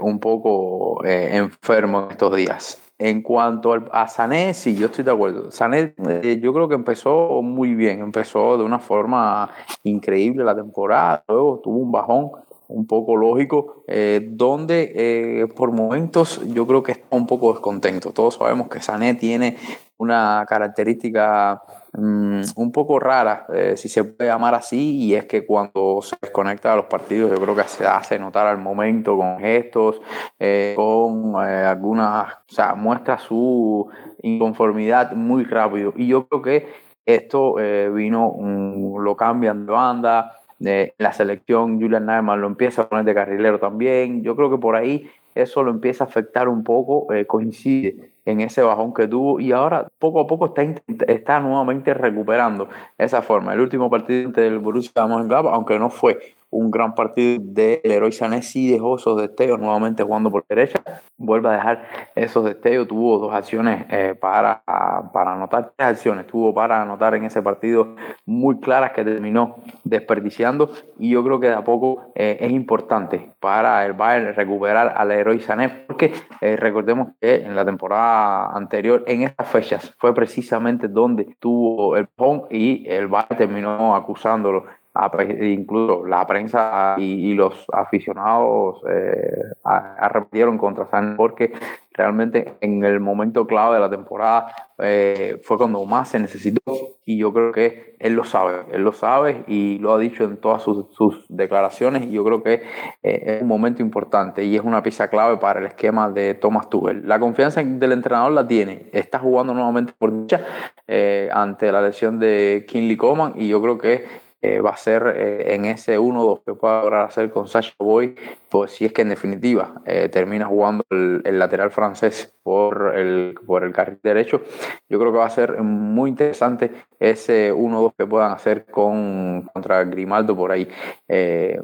un poco enfermo en estos días. En cuanto a Sané, sí, yo estoy de acuerdo. Sané, eh, yo creo que empezó muy bien, empezó de una forma increíble la temporada, luego tuvo un bajón un poco lógico, eh, donde eh, por momentos yo creo que está un poco descontento. Todos sabemos que Sané tiene una característica Mm, un poco rara, eh, si se puede llamar así, y es que cuando se desconecta de los partidos, yo creo que se hace notar al momento con gestos, eh, con algunas, o sea, muestra su inconformidad muy rápido. Y yo creo que esto vino, um, lo cambian de banda, la selección Julian Neyman lo empieza a poner de carrilero también. Yo creo que por ahí eso lo empieza a afectar un poco, coincide en ese bajón que tuvo y ahora poco a poco está, está nuevamente recuperando esa forma. El último partido del Borussia Mönchengladbach, aunque no fue un gran partido del héroe Sané, sí dejó esos destellos nuevamente jugando por derecha, vuelve a dejar esos destellos, tuvo dos acciones eh, para, para anotar, tres acciones tuvo para anotar en ese partido muy claras que terminó desperdiciando. Y yo creo que de a poco eh, es importante para el Bayern recuperar al héroe Sané porque eh, recordemos que en la temporada anterior, en estas fechas, fue precisamente donde tuvo el PON y el Bayern terminó acusándolo incluso la prensa y, los aficionados eh, arrepintieron contra San porque realmente en el momento clave de la temporada eh, fue cuando más se necesitó y yo creo que él lo sabe, él lo sabe y lo ha dicho en todas sus, declaraciones y yo creo que eh, es un momento importante y es una pieza clave para el esquema de Thomas Tuchel. La confianza del entrenador la tiene, está jugando nuevamente por dicha eh, ante la lesión de Kinley Coman y yo creo que eh, va a ser eh, en ese 1-2 que pueda lograr hacer con Sacha Boy, pues si es que en definitiva eh, termina jugando el, lateral francés por el, por el carril derecho, yo creo que va a ser muy interesante ese 1-2 que puedan hacer con, contra Grimaldo por ahí.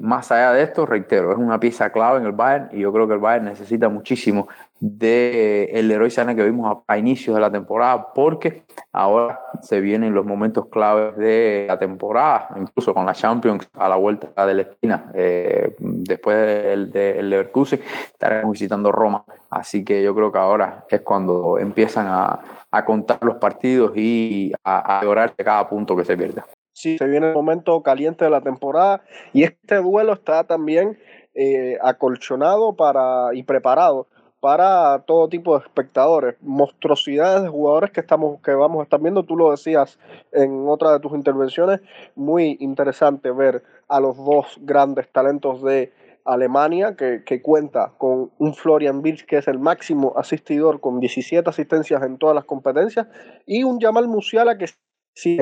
más allá de esto, reitero, es una pieza clave en el Bayern y yo creo que el Bayern necesita muchísimo de el héroe Sana que vimos a, a, inicios de la temporada, porque ahora se vienen los momentos claves de la temporada, incluso con la Champions a la vuelta de la esquina. Eh, después del de, Leverkusen estaremos visitando Roma, así que yo creo que ahora es cuando empiezan a, a contar los partidos y a, a cada punto que se pierda. Sí, se viene el momento caliente de la temporada y este duelo está también eh, acolchonado para y preparado para todo tipo de espectadores, monstruosidades de jugadores que estamos que vamos a estar viendo, tú lo decías en otra de tus intervenciones, muy interesante ver a los dos grandes talentos de Alemania, que, que cuenta con un Florian Wirtz que es el máximo asistidor con 17 asistencias en todas las competencias, y un Jamal Musiala que sí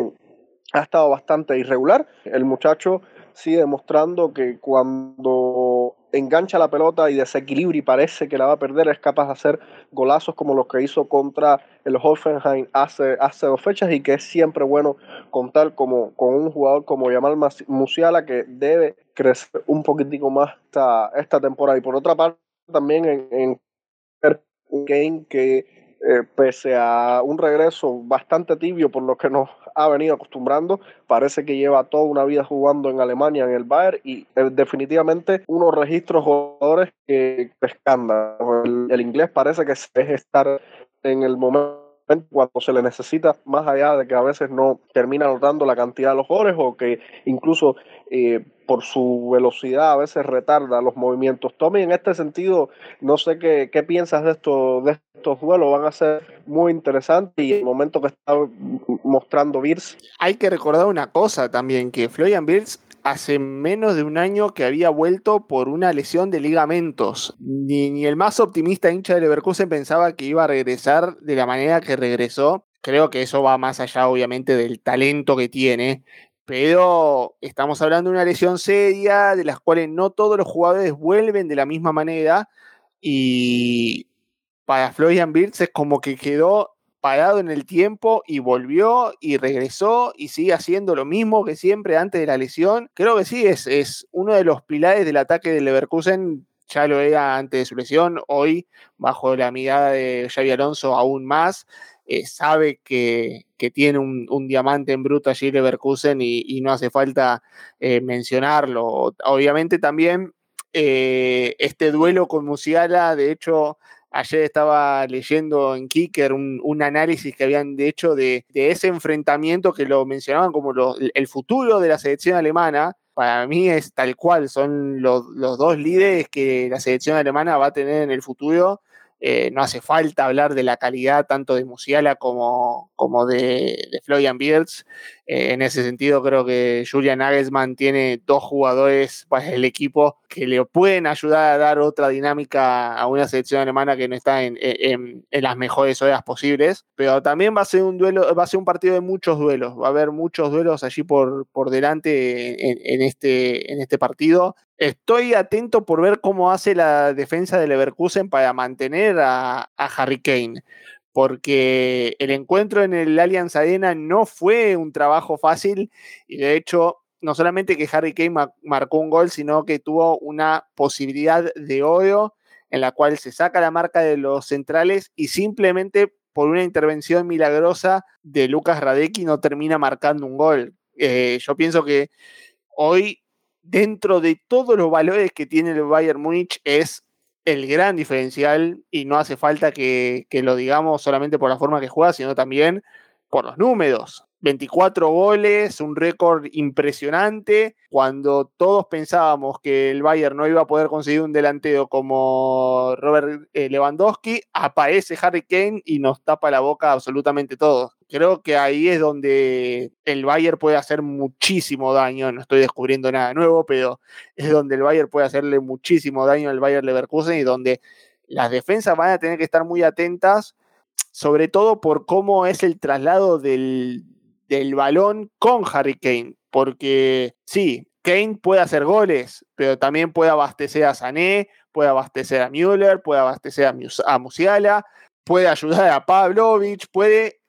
ha estado bastante irregular. El muchacho sigue demostrando que cuando engancha la pelota y desequilibra y parece que la va a perder, es capaz de hacer golazos como los que hizo contra el Hoffenheim hace, hace dos fechas y que es siempre bueno contar como, con un jugador como Yamal Musiala que debe crecer un poquitico más esta, esta temporada. Y por otra parte, también en, en un game que eh, pese a un regreso bastante tibio por lo que nos ha venido acostumbrando, parece que lleva toda una vida jugando en Alemania, en el Bayern, y definitivamente unos registros jugadores que escándalo. El, inglés parece que es estar en el momento cuando se le necesita, más allá de que a veces no termina notando la cantidad de los goles o que incluso eh, por su velocidad a veces retarda los movimientos. Tommy, en este sentido, no sé qué, qué piensas de, esto, de estos duelos, van a ser muy interesantes y el momento que está mostrando Beers. Hay que recordar una cosa también, que Florian Beers hace menos de un año que había vuelto por una lesión de ligamentos. Ni, ni el más optimista hincha de Leverkusen pensaba que iba a regresar de la manera que regresó. Creo que eso va más allá, obviamente, del talento que tiene pero estamos hablando de una lesión seria, de las cuales no todos los jugadores vuelven de la misma manera, y para Florian Wirtz es como que quedó parado en el tiempo y volvió y regresó y sigue haciendo lo mismo que siempre antes de la lesión. Creo que sí, es, es uno de los pilares del ataque del Leverkusen, ya lo era antes de su lesión, hoy bajo la mirada de Xavi Alonso aún más. Eh, sabe que, tiene un, diamante en bruto allí Leverkusen y, no hace falta eh, mencionarlo. Obviamente también eh, este duelo con Musiala, de hecho, ayer estaba leyendo en Kicker un, análisis que habían de hecho de, ese enfrentamiento que lo mencionaban como el futuro de la selección alemana. Para mí es tal cual, son los, los dos líderes que la selección alemana va a tener en el futuro eh, no hace falta hablar de la calidad tanto de Musiala como, como de, de Florian Wirtz. Eh, en ese sentido, creo que Julian Nagelsmann tiene dos jugadores para el equipo que le pueden ayudar a dar otra dinámica a una selección alemana que no está en, las mejores horas posibles. Pero también va a ser un duelo, va a ser un partido de muchos duelos. Va a haber muchos duelos allí por, por delante en, este, en este partido. Estoy atento por ver cómo hace la defensa de Leverkusen para mantener a, Harry Kane, porque el encuentro en el Allianz Arena no fue un trabajo fácil y de hecho no solamente que Harry Kane marcó un gol, sino que tuvo una posibilidad de oro en la cual se saca la marca de los centrales y simplemente por una intervención milagrosa de Lucas Radecki no termina marcando un gol. Eh, yo pienso que hoy dentro de todos los valores que tiene el Bayern Múnich, es el gran diferencial y no hace falta que, que, lo digamos solamente por la forma que juega, sino también por los números. 24 goles, un récord impresionante. Cuando todos pensábamos que el Bayern no iba a poder conseguir un delantero como Robert eh, Lewandowski, aparece Harry Kane y nos tapa la boca absolutamente todo. Creo que ahí es donde el Bayern puede hacer muchísimo daño. No estoy descubriendo nada nuevo, pero es donde el Bayern puede hacerle muchísimo daño al Bayern Leverkusen y donde las defensas van a tener que estar muy atentas sobre todo por cómo es el traslado del, del balón con Harry Kane, porque sí, Kane puede hacer goles, pero también puede abastecer a Sané, puede abastecer a Müller, puede abastecer a, Musiala, puede ayudar a Pavlovich, puede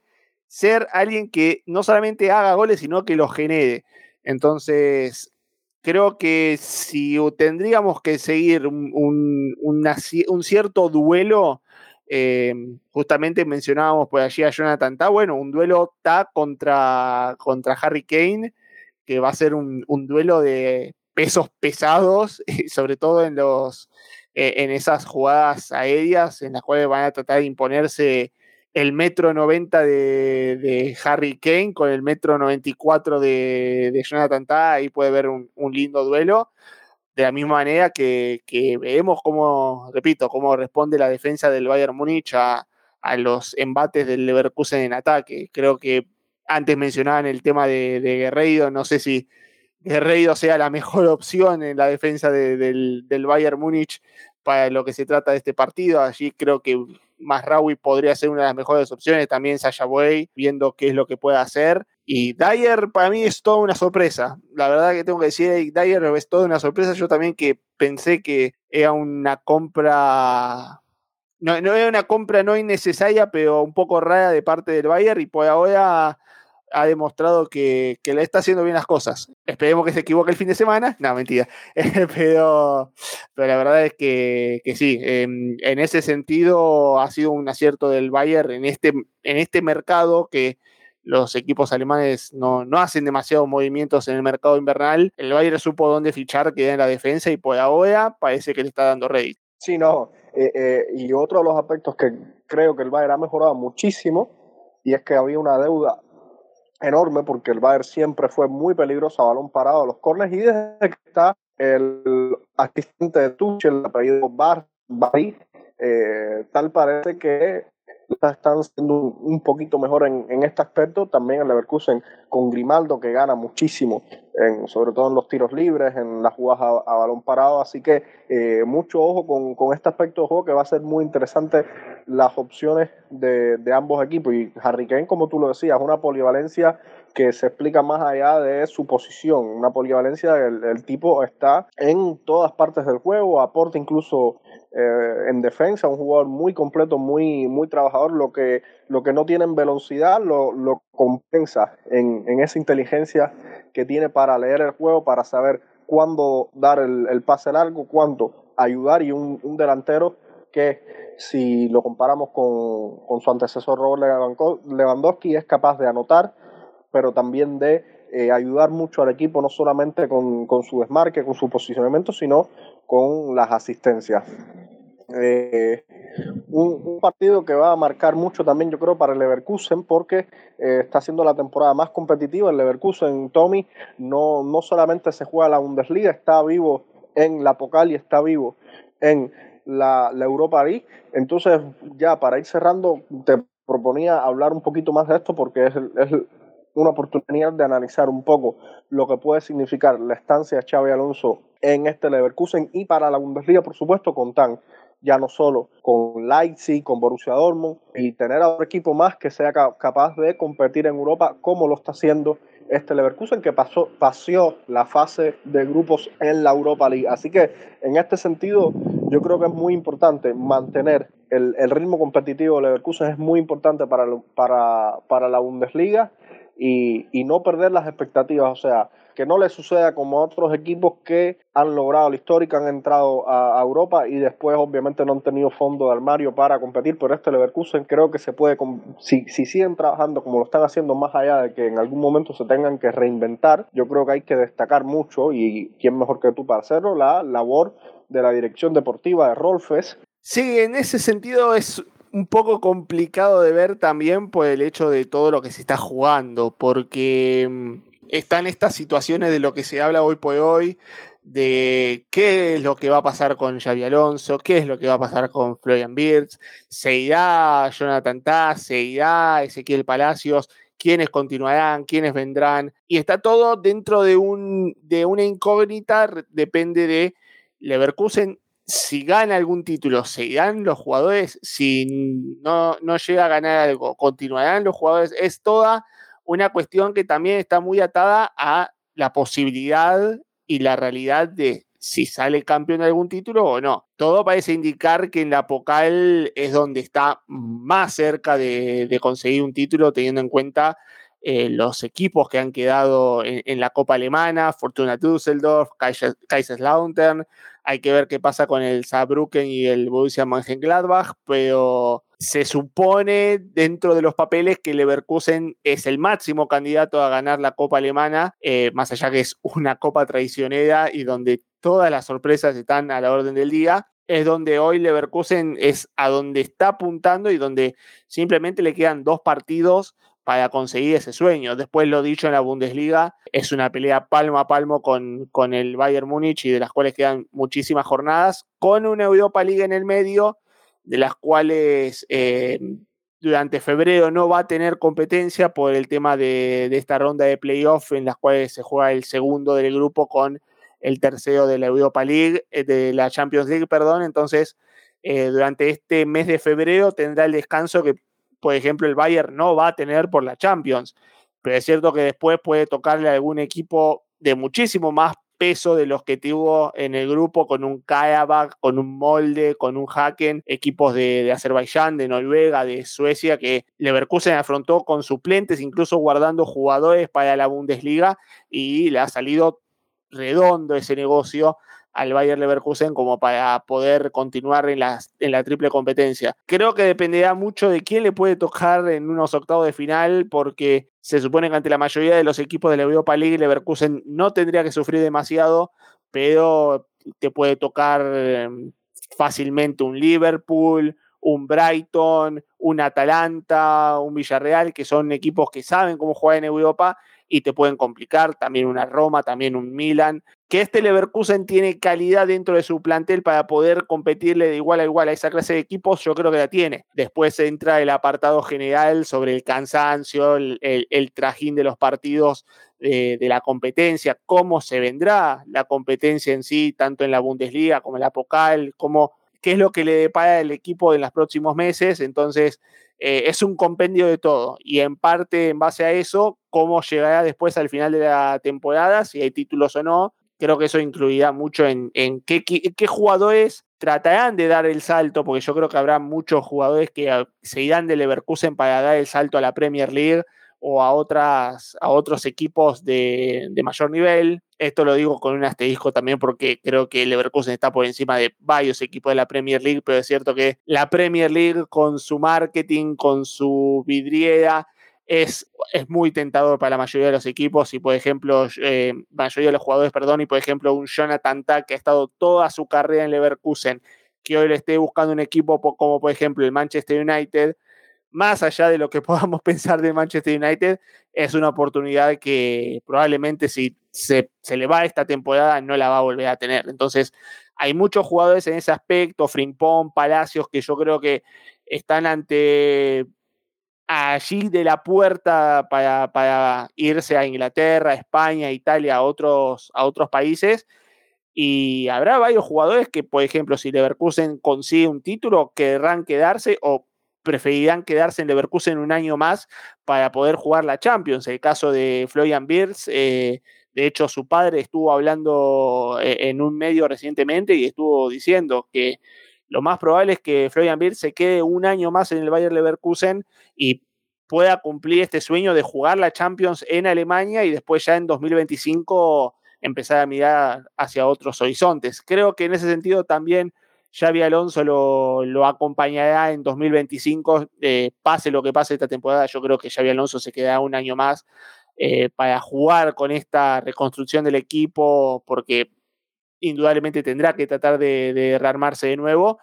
ser alguien que no solamente haga goles, sino que los genere. Entonces, creo que si tendríamos que seguir un, un cierto duelo, eh, justamente mencionábamos por allí a Jonathan Ta, bueno, un duelo Ta contra, contra Harry Kane, que va a ser un, duelo de pesos pesados, sobre todo en, los, eh, en esas jugadas aéreas en las cuales van a tratar de imponerse el metro 90 de, Harry Kane con el metro 94 de, de Jonathan Ta, ahí puede haber un, un lindo duelo de la misma manera que, que, vemos cómo, repito, cómo responde la defensa del Bayern Múnich a, los embates del Leverkusen en ataque. Creo que antes mencionaban el tema de, de Guerreiro, no sé si Guerreiro sea la mejor opción en la defensa del, del Bayern Múnich para lo que se trata de este partido. Allí creo que Masraoui podría ser una de las mejores opciones, también Sasha Way, viendo qué es lo que puede hacer. Y Dyer para mí es toda una sorpresa. La verdad que tengo que decir, Dyer es toda una sorpresa. Yo también que pensé que era una compra no, no era una compra no innecesaria, pero un poco rara de parte del Bayern y por ahora ha demostrado que, le está haciendo bien las cosas. Esperemos que se equivoque el fin de semana. No, mentira. pero, pero la verdad es que, sí, en, ese sentido ha sido un acierto del Bayern en este, en este mercado que los equipos alemanes no, no hacen demasiados movimientos en el mercado invernal. El Bayern supo dónde fichar, que en la defensa y por ahora parece que le está dando rédito. Sí, no. Eh, eh, y otro de los aspectos que creo que el Bayern ha mejorado muchísimo y es que había una deuda enorme porque el Bayern siempre fue muy peligroso a balón parado a los corners y desde que está el asistente de Tuchel, el apellido Bar, Barry, eh, tal parece que están siendo un, poquito mejor en, en, este aspecto. También el Leverkusen con Grimaldo, que gana muchísimo, en, sobre todo en los tiros libres, en las jugadas a, balón parado. Así que eh, mucho ojo con, con, este aspecto de juego que va a ser muy interesante las opciones de, de ambos equipos. Y Harry Kane, como tú lo decías, una polivalencia que se explica más allá de su posición. Una polivalencia, el, el tipo está en todas partes del juego, aporta incluso eh, en defensa, un jugador muy completo, muy, muy trabajador, lo que, lo que no tiene en velocidad lo, lo compensa en, en, esa inteligencia que tiene para leer el juego, para saber cuándo dar el, el pase largo, cuándo ayudar y un, un, delantero que si lo comparamos con, con su antecesor Robert Lewandowski es capaz de anotar, pero también de eh, ayudar mucho al equipo, no solamente con, con, su desmarque, con su posicionamiento, sino con las asistencias. Eh, un, partido que va a marcar mucho también, yo creo, para el Leverkusen, porque eh, está siendo la temporada más competitiva. El Leverkusen, Tommy, no, no solamente se juega la Bundesliga, está vivo en la Pocal y está vivo en la, la Europa League. Entonces, ya para ir cerrando, te proponía hablar un poquito más de esto porque es, es una oportunidad de analizar un poco lo que puede significar la estancia de Xavi Alonso en este Leverkusen y para la Bundesliga, por supuesto, con Tan ya no solo con Leipzig, con Borussia Dortmund y tener a otro equipo más que sea capaz de competir en Europa como lo está haciendo este Leverkusen que pasó, paseó la fase de grupos en la Europa League. Así que en este sentido yo creo que es muy importante mantener el, el ritmo competitivo de Leverkusen, es muy importante para, para, para la Bundesliga y, y no perder las expectativas. O sea, que no le suceda como a otros equipos que han logrado la histórica, han entrado a, Europa y después obviamente no han tenido fondo de armario para competir, pero este Leverkusen creo que se puede, si, si siguen trabajando como lo están haciendo más allá de que en algún momento se tengan que reinventar, yo creo que hay que destacar mucho y quién mejor que tú para hacerlo, la labor de la dirección deportiva de Rolfes. Sí, en ese sentido es un poco complicado de ver también por el hecho de todo lo que se está jugando, porque mm, están estas situaciones de lo que se habla hoy por hoy, de qué es lo que va a pasar con Xavi Alonso, qué es lo que va a pasar con Florian Birds, se irá Jonathan Taz, se irá Ezequiel Palacios, quiénes continuarán, quiénes vendrán, y está todo dentro de, un, de una incógnita, depende de Leverkusen. Si gana algún título, ¿se irán los jugadores? Si no, no llega a ganar algo, ¿continuarán los jugadores? Es toda una cuestión que también está muy atada a la posibilidad y la realidad de si sale campeón de algún título o no. Todo parece indicar que en la Pocal es donde está más cerca de, conseguir un título, teniendo en cuenta eh, los equipos que han quedado en, la Copa Alemana, Fortuna Düsseldorf, Kaiserslautern. Hay que ver qué pasa con el Saarbrücken y el Borussia Mönchengladbach, pero se supone dentro de los papeles que Leverkusen es el máximo candidato a ganar la Copa Alemana, eh, más allá que es una Copa traicionera y donde todas las sorpresas están a la orden del día, es donde hoy Leverkusen es a donde está apuntando y donde simplemente le quedan dos partidos para conseguir ese sueño. Después lo dicho en la Bundesliga, es una pelea palmo a palmo con, con el Bayern Múnich y de las cuales quedan muchísimas jornadas, con una Europa League en el medio de las cuales eh, durante febrero no va a tener competencia por el tema de, esta ronda de playoff en las cuales se juega el segundo del grupo con el tercero de la Europa League, eh, de la Champions League, perdón. Entonces, eh, durante este mes de febrero tendrá el descanso que, por ejemplo, el Bayern no va a tener por la Champions. Pero es cierto que después puede tocarle a algún equipo de muchísimo más peso de los que tuvo en el grupo con un Karabakh, con un Molde, con un Haken, equipos de, de Azerbaiyán, de Noruega, de Suecia, que Leverkusen afrontó con suplentes, incluso guardando jugadores para la Bundesliga y le ha salido redondo ese negocio al Bayer Leverkusen como para poder continuar en la, en la triple competencia. Creo que dependerá mucho de quién le puede tocar en unos octavos de final, porque se supone que ante la mayoría de los equipos de la Europa League, Leverkusen no tendría que sufrir demasiado, pero te puede tocar em, fácilmente un Liverpool, un Brighton, un Atalanta, un Villarreal, que son equipos que saben cómo jugar en Europa y te pueden complicar, también una Roma, también un Milan, que este Leverkusen tiene calidad dentro de su plantel para poder competirle de igual a igual a esa clase de equipos, yo creo que la tiene. Después entra el apartado general sobre el cansancio, el, trajín de los partidos de, de, la competencia, cómo se vendrá la competencia en sí, tanto en la Bundesliga como en la Pokal, cómo, qué es lo que le depara el equipo en los próximos meses. Entonces, eh, es un compendio de todo y en parte en base a eso, cómo llegará después al final de la temporada, si hay títulos o no, creo que eso incluirá mucho en, en qué, qué, jugadores tratarán de dar el salto, porque yo creo que habrá muchos jugadores que ah, se irán de Leverkusen para dar el salto a la Premier League o a, otras, a otros equipos de, de, mayor nivel. Esto lo digo con un asterisco también porque creo que Leverkusen está por encima de varios equipos de la Premier League, pero es cierto que la Premier League con su marketing, con su vidriera, es, es muy tentador para la mayoría de los equipos y, por ejemplo, eh, mayoría de los jugadores, perdón, y por ejemplo, un Jonathan Tack que ha estado toda su carrera en Leverkusen, que hoy le esté buscando un equipo como, por ejemplo, el Manchester United, más allá de lo que podamos pensar de Manchester United, es una oportunidad que probablemente si se, se le va esta temporada no la va a volver a tener. Entonces, hay muchos jugadores en ese aspecto, Frimpón, Palacios, que yo creo que están ante allí de la puerta para, para, irse a Inglaterra, España, Italia, a otros, a otros países. Y habrá varios jugadores que, por ejemplo, si Leverkusen consigue un título, querrán quedarse o preferirán quedarse en Leverkusen un año más para poder jugar la Champions. El caso de Florian Birz, eh, de hecho, su padre estuvo hablando eh, en un medio recientemente y estuvo diciendo que lo más probable es que Florian Wirtz se quede un año más en el Bayer Leverkusen y pueda cumplir este sueño de jugar la Champions en Alemania y después ya en 2025 empezar a mirar hacia otros horizontes. Creo que en ese sentido también Xavi Alonso lo, lo acompañará en 2025, eh, pase lo que pase esta temporada, yo creo que Xavi Alonso se quedará un año más eh, para jugar con esta reconstrucción del equipo, porque indudablemente tendrá que tratar de, rearmarse de nuevo,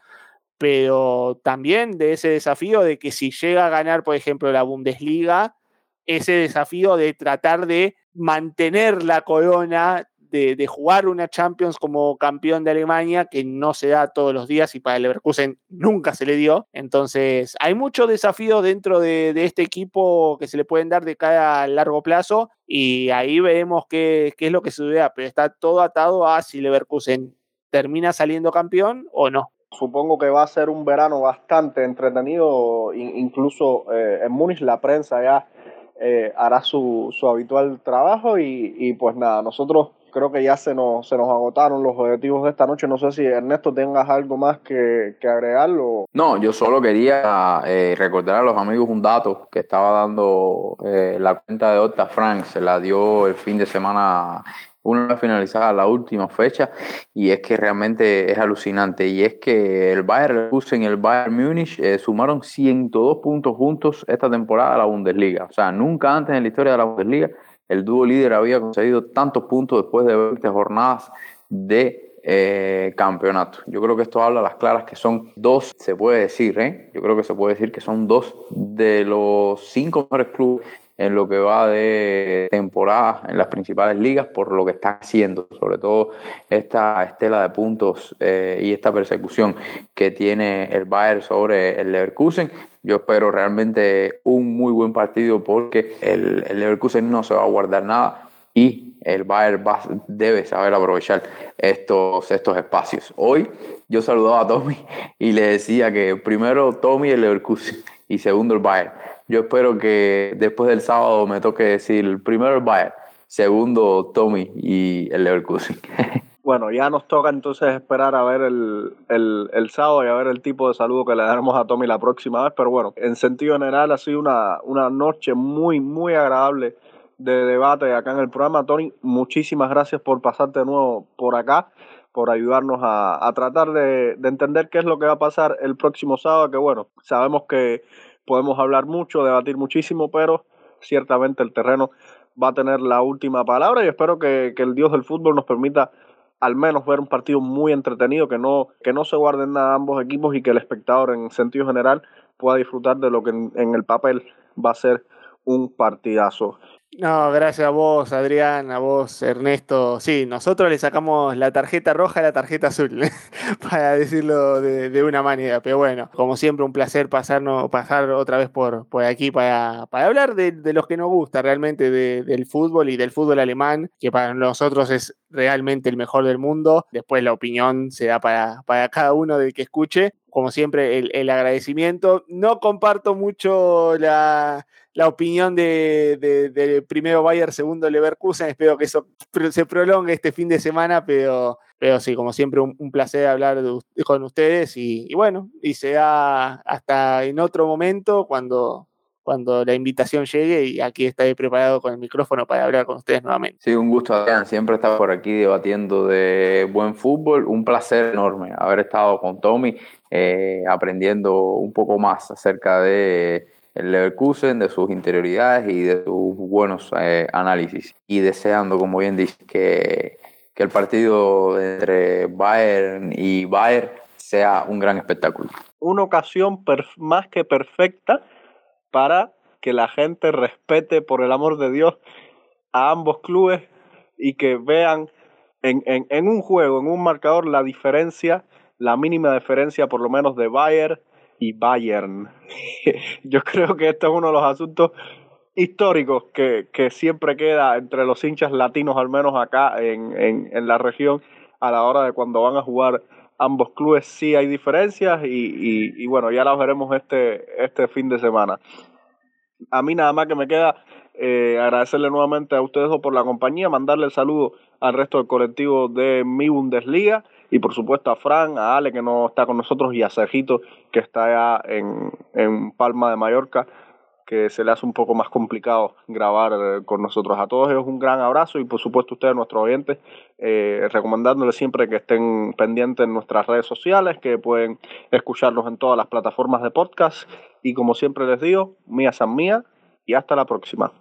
pero también de ese desafío de que si llega a ganar, por ejemplo, la Bundesliga, ese desafío de tratar de mantener la corona de, jugar una Champions como campeón de Alemania, que no se da todos los días y para el Leverkusen nunca se le dio. Entonces, hay muchos desafíos dentro de, este equipo que se le pueden dar de cara a largo plazo y ahí veremos qué, es lo que sucederá, pero está todo atado a si Leverkusen termina saliendo campeón o no. Supongo que va a ser un verano bastante entretenido, incluso eh, en Múnich la prensa ya eh, hará su, su habitual trabajo y pues nada, nosotros creo que ya se nos, se nos agotaron los objetivos de esta noche. No sé si Ernesto tengas algo más que, que agregarlo. No, yo solo quería eh, recordar a los amigos un dato que estaba dando eh, la cuenta de Octa Frank, se la dio el fin de semana una finalizada la última fecha y es que realmente es alucinante y es que el Bayern Leverkusen y el Bayern Múnich eh, sumaron 102 puntos juntos esta temporada a la Bundesliga, o sea, nunca antes en la historia de la Bundesliga el dúo líder había conseguido tantos puntos después de 20 jornadas de eh, campeonato. Yo creo que esto habla a las claras que son dos, se puede decir, ¿eh? yo creo que se puede decir que son dos de los cinco mejores clubes en lo que va de temporada en las principales ligas por lo que está haciendo, sobre todo esta estela de puntos eh, y esta persecución que tiene el Bayern sobre el Leverkusen. Yo espero realmente un muy buen partido porque el, el Leverkusen no se va a guardar nada y el Bayern va, debe saber aprovechar estos, estos espacios. Hoy yo saludaba a Tommy y le decía que primero Tommy el Leverkusen y segundo el Bayern. Yo espero que después del sábado me toque decir primero el Bayern, segundo Tommy y el Leverkusen. Bueno, ya nos toca entonces esperar a ver el, el, el, sábado y a ver el tipo de saludo que le daremos a Tommy la próxima vez. Pero bueno, en sentido general ha sido una, una noche muy, muy agradable de debate acá en el programa. Tony, muchísimas gracias por pasarte de nuevo por acá, por ayudarnos a, a tratar de, de, entender qué es lo que va a pasar el próximo sábado, que bueno, sabemos que podemos hablar mucho, debatir muchísimo, pero ciertamente el terreno va a tener la última palabra y espero que, que el Dios del fútbol nos permita al menos ver un partido muy entretenido, que no, que no se guarden nada ambos equipos y que el espectador en sentido general pueda disfrutar de lo que en, en el papel va a ser un partidazo. No, gracias a vos, Adrián, a vos, Ernesto. Sí, nosotros le sacamos la tarjeta roja a la tarjeta azul, para decirlo de, una manera. Pero bueno, como siempre, un placer pasarnos, pasar otra vez por, por aquí para, para hablar de, de los que nos gusta realmente de, del fútbol y del fútbol alemán, que para nosotros es realmente el mejor del mundo. Después la opinión se da para, para cada uno del que escuche. Como siempre, el, el agradecimiento. No comparto mucho la, la opinión de, de, primero Bayern, segundo Leverkusen. Espero que eso se prolongue este fin de semana, pero, pero sí, como siempre, un, placer hablar con ustedes y, bueno, y sea hasta en otro momento cuando, cuando la invitación llegue y aquí estaré preparado con el micrófono para hablar con ustedes nuevamente. Sí, un gusto, Adrián. Siempre estar por aquí debatiendo de buen fútbol. Un placer enorme haber estado con Tommy, eh, aprendiendo un poco más acerca de el Leverkusen, de sus interioridades y de sus buenos eh, análisis. Y deseando, como bien dice, que, que el partido entre Bayern y Bayern sea un gran espectáculo. Una ocasión más que perfecta para que la gente respete, por el amor de Dios, a ambos clubes y que vean en, en, en un juego, en un marcador, la diferencia, la mínima diferencia por lo menos de Bayern y Bayern. Yo creo que este es uno de los asuntos históricos que, que siempre queda entre los hinchas latinos, al menos acá en, en, en, la región, a la hora de cuando van a jugar ambos clubes. Sí hay diferencias y, y, y bueno, ya las veremos este, este fin de semana. A mí nada más que me queda eh, agradecerle nuevamente a ustedes por la compañía, mandarle el saludo al resto del colectivo de mi Bundesliga y por supuesto a Fran, a Ale que no está con nosotros y a Sergito que está allá en, en Palma de Mallorca que se le hace un poco más complicado grabar eh, con nosotros. A todos ellos un gran abrazo y por supuesto ustedes, nuestros oyentes, eh, recomendándoles siempre que estén pendientes en nuestras redes sociales, que pueden escucharlos en todas las plataformas de podcast y como siempre les digo, mía san mía y hasta la próxima.